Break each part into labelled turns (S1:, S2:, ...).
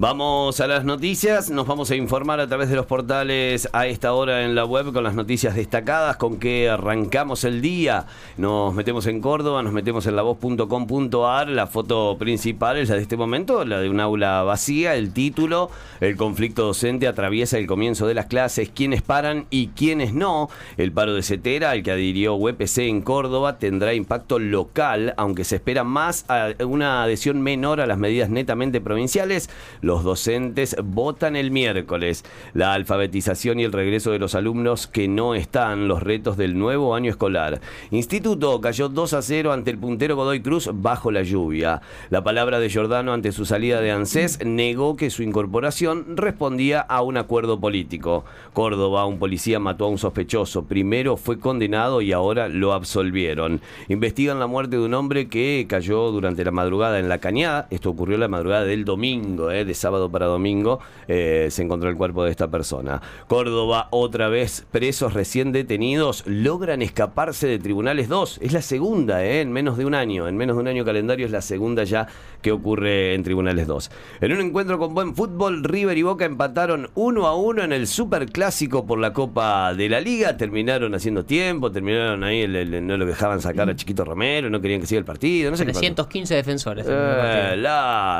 S1: Vamos a las noticias, nos vamos a informar a través de los portales a esta hora en la web con las noticias destacadas, con que arrancamos el día. Nos metemos en Córdoba, nos metemos en lavoz.com.ar, la foto principal es la de este momento, la de un aula vacía, el título, el conflicto docente atraviesa el comienzo de las clases, quiénes paran y quiénes no. El paro de Cetera, al que adhirió UPC en Córdoba, tendrá impacto local, aunque se espera más una adhesión menor a las medidas netamente provinciales. Los docentes votan el miércoles. La alfabetización y el regreso de los alumnos que no están, los retos del nuevo año escolar. Instituto cayó 2 a 0 ante el puntero Godoy Cruz bajo la lluvia. La palabra de Giordano ante su salida de ANSES negó que su incorporación respondía a un acuerdo político. Córdoba, un policía mató a un sospechoso. Primero fue condenado y ahora lo absolvieron. Investigan la muerte de un hombre que cayó durante la madrugada en la cañada. Esto ocurrió la madrugada del domingo, eh, sábado para domingo, eh, se encontró el cuerpo de esta persona. Córdoba, otra vez, presos recién detenidos logran escaparse de tribunales 2. Es la segunda, eh, en menos de un año. En menos de un año calendario es la segunda ya que ocurre en tribunales 2. En un encuentro con buen fútbol, River y Boca empataron 1 a 1 en el Superclásico por la Copa de la Liga. Terminaron haciendo tiempo, terminaron ahí, no lo dejaban sacar a Chiquito Romero, no querían que siga el partido. No sé
S2: 315 defensores.
S1: Eh,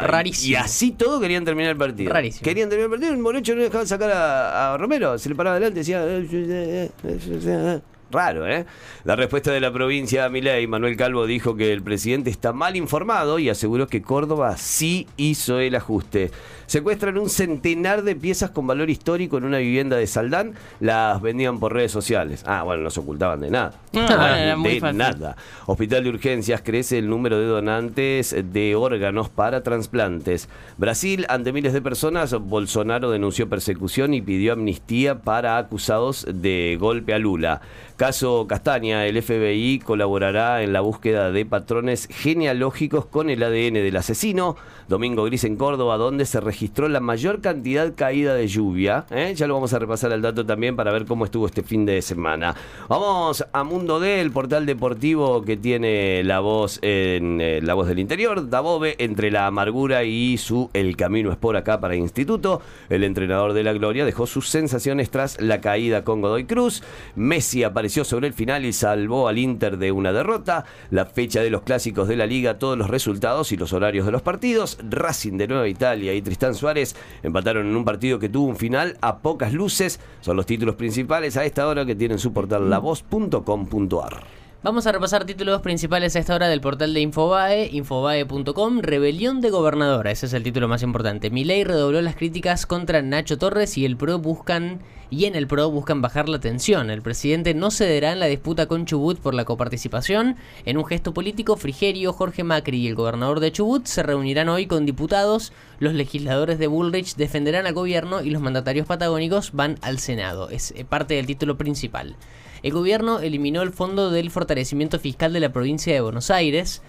S1: Rarísimo. Y así todo querían terminar el partido.
S2: Rarísimo.
S1: Querían terminar el partido, el Morocho no dejaba sacar a, Romero, se le paraba adelante y decía. Raro, ¿eh? La respuesta de la provincia a Milei, Manuel Calvo, dijo que el presidente está mal informado y aseguró que Córdoba sí hizo el ajuste. Secuestran un centenar de piezas con valor histórico en una vivienda de Saldán, las vendían por redes sociales. Ah, bueno, no se ocultaban de nada.
S2: Ah,
S1: de nada. Hospital de Urgencias crece el número de donantes de órganos para trasplantes. Brasil, ante miles de personas, Bolsonaro denunció persecución y pidió amnistía para acusados de golpe a Lula. Caso Castaña, el FBI colaborará en la búsqueda de patrones genealógicos con el ADN del asesino. Domingo Gris en Córdoba, donde se registró la mayor cantidad caída de lluvia. ¿eh? Ya lo vamos a repasar al dato también para ver cómo estuvo este fin de semana. Vamos a Mundo D, el portal deportivo que tiene la voz en eh, la voz del interior, Dabove, entre la amargura y su El camino es por acá para Instituto. El entrenador de la Gloria dejó sus sensaciones tras la caída con Godoy Cruz. Messi apareció sobre el final y salvó al Inter de una derrota. La fecha de los clásicos de la liga, todos los resultados y los horarios de los partidos. Racing de Nueva Italia y Tristán Suárez empataron en un partido que tuvo un final a pocas luces. Son los títulos principales a esta hora que tienen su portal lavoz.com.ar.
S2: Vamos a repasar títulos principales a esta hora del portal de Infobae, infobae.com, Rebelión de Gobernadora, ese es el título más importante. Milei redobló las críticas contra Nacho Torres y el PRO buscan y en el PRO buscan bajar la tensión. El presidente no cederá en la disputa con Chubut por la coparticipación. En un gesto político, Frigerio, Jorge Macri y el gobernador de Chubut se reunirán hoy con diputados. Los legisladores de Bullrich defenderán al gobierno y los mandatarios patagónicos van al Senado. Es eh, parte del título principal. El gobierno eliminó el fondo del fortalecimiento fiscal de la provincia de Buenos Aires.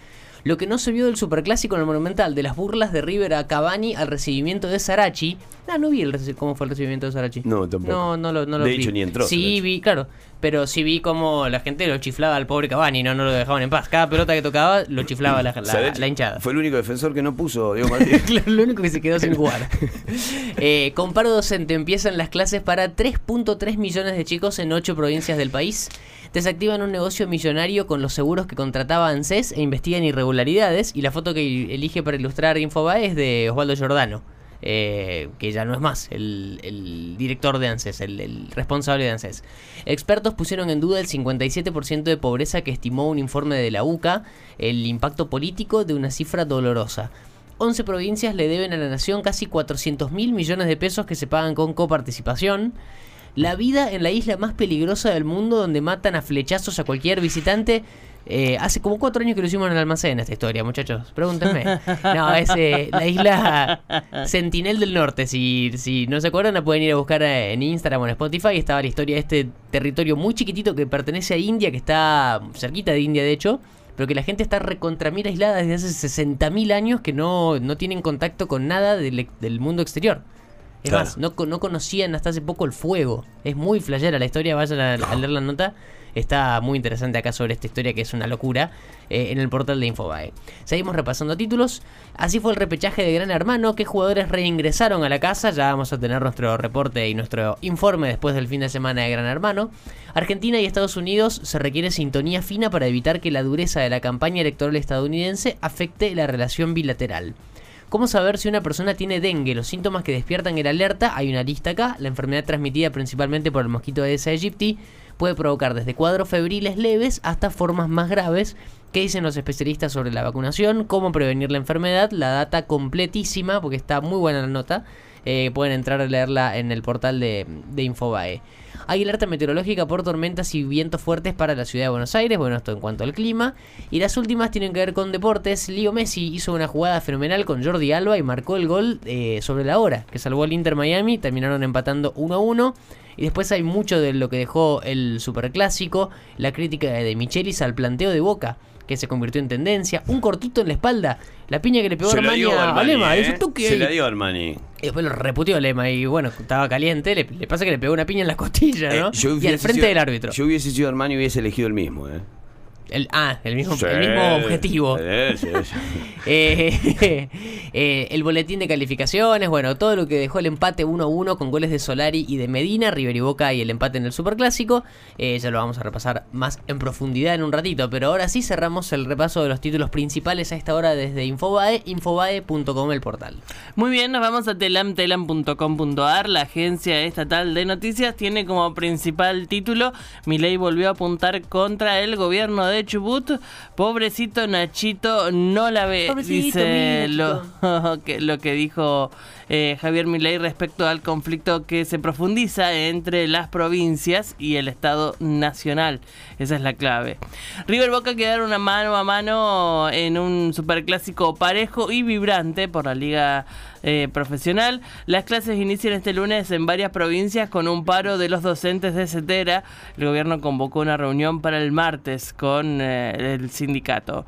S2: Lo que no se vio del superclásico en el Monumental, de las burlas de River a Cavani al recibimiento de Sarachi. Ah, no vi el cómo fue el recibimiento de Sarachi.
S1: No, tampoco.
S2: No, no lo, no
S1: lo
S2: de
S1: hecho, ni entró.
S2: Sí, vi, claro. Pero sí vi cómo la gente lo chiflaba al pobre Cavani, no, no lo dejaban en paz. Cada pelota que tocaba lo chiflaba la, la, hinchada.
S1: Fue el único defensor que no puso Diego Martínez.
S2: lo único que se quedó sin jugar. eh, con paro docente empiezan las clases para 3.3 millones de chicos en 8 provincias del país desactivan un negocio millonario con los seguros que contrataba ANSES e investigan irregularidades. Y la foto que elige para ilustrar Infobae es de Osvaldo Giordano. Eh, que ya no es más el, director de ANSES, el, responsable de ANSES. Expertos pusieron en duda el 57% de pobreza que estimó un informe de la UCA, el impacto político de una cifra dolorosa. 11 provincias le deben a la nación casi 400 mil millones de pesos que se pagan con coparticipación la vida en la isla más peligrosa del mundo donde matan a flechazos a cualquier visitante. Eh, hace como cuatro años que lo hicimos en el almacén esta historia, muchachos. Pregúntenme. No, es eh, la isla Sentinel del Norte. Si, si no se acuerdan, la pueden ir a buscar eh, en Instagram o en Spotify. Estaba la historia de este territorio muy chiquitito que pertenece a India, que está cerquita de India, de hecho. Pero que la gente está recontramil aislada desde hace 60.000 años que no, no tienen contacto con nada del, del mundo exterior. Es
S1: Claro.
S2: más, no, no conocían hasta hace poco el fuego. Es muy flayera la historia, vayan a, a leer la nota. Está muy interesante acá sobre esta historia que es una locura eh, en el portal de Infobae. Seguimos repasando títulos. Así fue el repechaje de Gran Hermano. ¿Qué jugadores reingresaron a la casa? Ya vamos a tener nuestro reporte y nuestro informe después del fin de semana de Gran Hermano. Argentina y Estados Unidos se requiere sintonía fina para evitar que la dureza de la campaña electoral estadounidense afecte la relación bilateral. ¿Cómo saber si una persona tiene dengue? Los síntomas que despiertan el alerta, hay una lista acá. La enfermedad transmitida principalmente por el mosquito Aedes aegypti puede provocar desde cuadros febriles leves hasta formas más graves. ¿Qué dicen los especialistas sobre la vacunación? ¿Cómo prevenir la enfermedad? La data completísima, porque está muy buena la nota. Eh, pueden entrar a leerla en el portal de, de Infobae. Hay alerta meteorológica por tormentas y vientos fuertes para la ciudad de Buenos Aires. Bueno, esto en cuanto al clima. Y las últimas tienen que ver con deportes. Leo Messi hizo una jugada fenomenal con Jordi Alba y marcó el gol eh, sobre la hora, que salvó al Inter Miami. Terminaron empatando 1 a 1. Y después hay mucho de lo que dejó el superclásico, la crítica de Michelis al planteo de Boca, que se convirtió en tendencia, un cortito en la espalda, la piña que le pegó
S1: Se la
S2: Armani
S1: dio
S2: a a
S1: Armani,
S2: Lema,
S1: ¿eh? Se la dio Armani.
S2: Y después lo reputió Lema y bueno, estaba caliente, le, le pasa que le pegó una piña en la costilla, ¿no?
S1: Eh, yo
S2: y al frente
S1: sido-
S2: del árbitro.
S1: Yo hubiese sido Armani y hubiese elegido el mismo, ¿eh?
S2: El, ah, el mismo,
S1: Sí.
S2: el mismo objetivo.
S1: Sí, sí, sí.
S2: Eh, eh, el boletín de calificaciones, bueno, todo lo que dejó el empate 1 a 1 con goles de Solari y de Medina, River y Boca y el empate en el Superclásico. Eh, ya lo vamos a repasar más en profundidad en un ratito, pero ahora sí cerramos el repaso de los títulos principales a esta hora desde Infobae, infobae.com el portal.
S3: Muy bien, nos vamos a telam.telam.com.ar. La agencia estatal de noticias tiene como principal título Milei volvió a apuntar contra el gobierno de Chubut. Pobrecito Nachito no la ve,
S2: Pobrecito,
S3: dice lo, que, lo que dijo eh, Javier Milei respecto al conflicto que se profundiza entre las provincias y el Estado Nacional. Esa es la clave. River Boca quedaron a mano a mano en un superclásico parejo y vibrante por la liga eh, profesional. Las clases inician este lunes en varias provincias con un paro de los docentes de CETERA. El gobierno convocó una reunión para el martes con eh, el sindicato.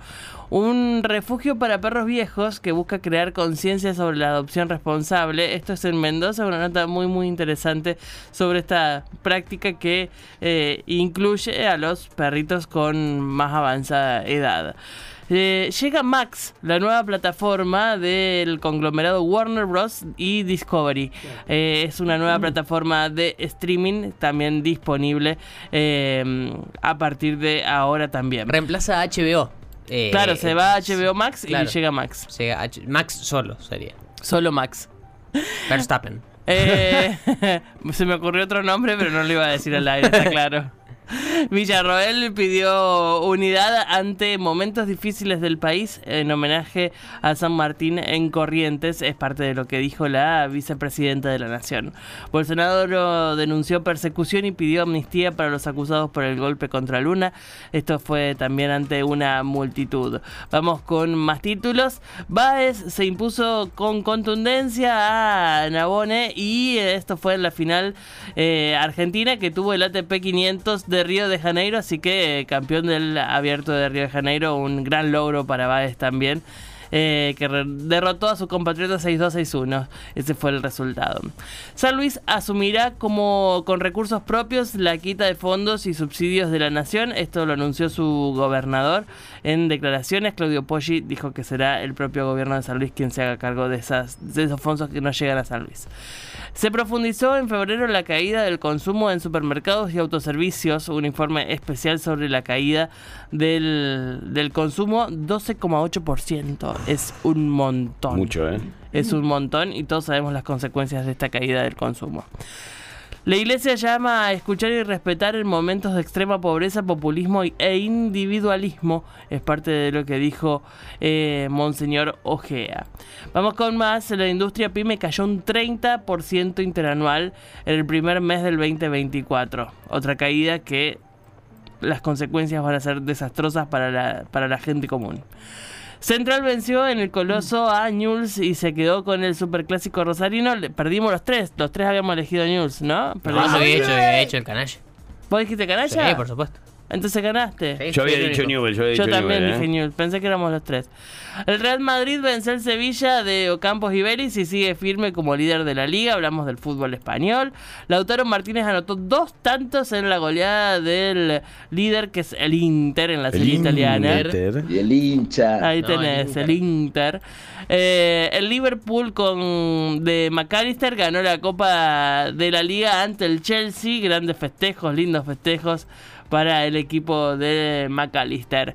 S3: Un refugio para perros viejos que busca crear conciencia sobre la adopción responsable. Esto es en Mendoza, una nota muy muy interesante sobre esta práctica que eh, incluye a los perritos con más avanzada edad. Eh, llega Max, la nueva plataforma del conglomerado Warner Bros. y Discovery. Eh, es una nueva plataforma de streaming también disponible eh, a partir de ahora también.
S2: Reemplaza a HBO.
S3: Claro, se va a HBO Max
S2: claro.
S3: y llega Max.
S2: llega Max solo sería.
S3: Solo Max.
S2: Verstappen.
S3: Se me ocurrió otro nombre, pero no lo iba a decir al aire, está claro. Villarroel pidió unidad ante momentos difíciles del país en homenaje a San Martín en Corrientes. Es parte de lo que dijo la vicepresidenta de la Nación. Bolsonaro denunció persecución y pidió amnistía para los acusados por el golpe contra Luna. Esto fue también ante una multitud. Vamos con más títulos. Baez se impuso con contundencia a Nabone y esto fue en la final eh, argentina que tuvo el ATP 500 de Río de Janeiro, así que eh, campeón del abierto de Río de Janeiro, un gran logro para Baez también. Eh, que derrotó a su compatriota 6-2-6-1. Ese fue el resultado. San Luis asumirá como con recursos propios la quita de fondos y subsidios de la nación. Esto lo anunció su gobernador en declaraciones. Claudio Poggi dijo que será el propio gobierno de San Luis quien se haga cargo de, esas, de esos fondos que no llegan a San Luis. Se profundizó en febrero la caída del consumo en supermercados y autoservicios, un informe especial sobre la caída del, del consumo, 12,8%. Es un montón.
S1: Mucho, ¿eh?
S3: Es un montón y todos sabemos las consecuencias de esta caída del consumo. La iglesia llama a escuchar y respetar en momentos de extrema pobreza, populismo e individualismo. Es parte de lo que dijo eh, Monseñor Ojea. Vamos con más. La industria pyme cayó un 30% interanual en el primer mes del 2024. Otra caída que las consecuencias van a ser desastrosas para la, para la gente común. Central venció en el Coloso a Newell's y se quedó con el superclásico rosarino. Le- Perdimos los tres. Los tres habíamos elegido a Newell's, ¿no?
S2: No,
S3: Perdimos.
S2: había hecho, había hecho el canalla.
S3: ¿Vos dijiste canalla?
S2: Sí, por supuesto.
S3: Entonces ganaste.
S2: Sí.
S1: Yo había
S2: el
S1: dicho. Newell, yo había
S3: Yo
S1: dicho
S3: también
S1: Newell,
S3: dije
S1: ¿eh?
S3: Newell's, pensé que éramos los tres. El Real Madrid vence al Sevilla de Ocampos y Vélez y sigue firme como líder de la liga. Hablamos del fútbol español. Lautaro Martínez anotó dos tantos en la goleada del líder que es el Inter en la serie italiana.
S1: Inter.
S4: Y el hincha.
S3: Ahí
S2: No,
S3: tenés,
S2: el
S3: el Inter. Eh, el Liverpool con de McAllister ganó la Copa de la Liga ante el Chelsea. Grandes festejos, lindos festejos para el equipo de McAllister.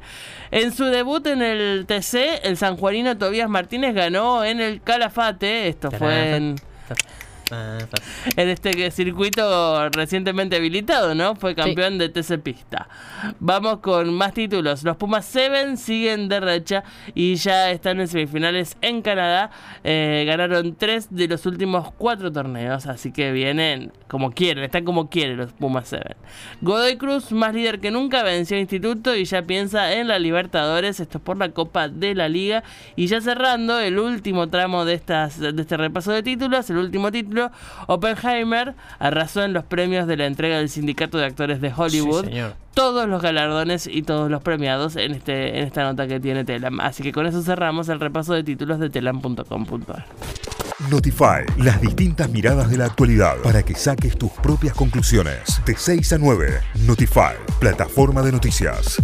S3: En su debut en el TC, el sanjuanino Tobías Martínez ganó en el Calafate. Esto fue en, en este circuito recientemente habilitado, ¿no? Fue campeón de TC Pista. Vamos con más títulos. Los Pumas 7 siguen de racha y ya están en semifinales en Canadá. Eh, ganaron tres de los últimos cuatro torneos, así que vienen como quieren, están como quieren los Pumas 7. Godoy Cruz, más líder que nunca, venció a Instituto y ya piensa en la Libertadores. Esto es por la Copa de la Liga. Y ya cerrando el último tramo de, estas, de este repaso de títulos, el último título, Oppenheimer arrasó en los premios de la entrega del Sindicato de Actores de Hollywood.
S2: Sí, señor.
S3: Todos los galardones y todos los premiados en, este, en esta nota que tiene Telam. Así que con eso cerramos el repaso de títulos de telam.com.ar.
S5: Notify, las distintas miradas de la actualidad para que saques tus propias conclusiones. De 6 a 9, Notify, plataforma de noticias.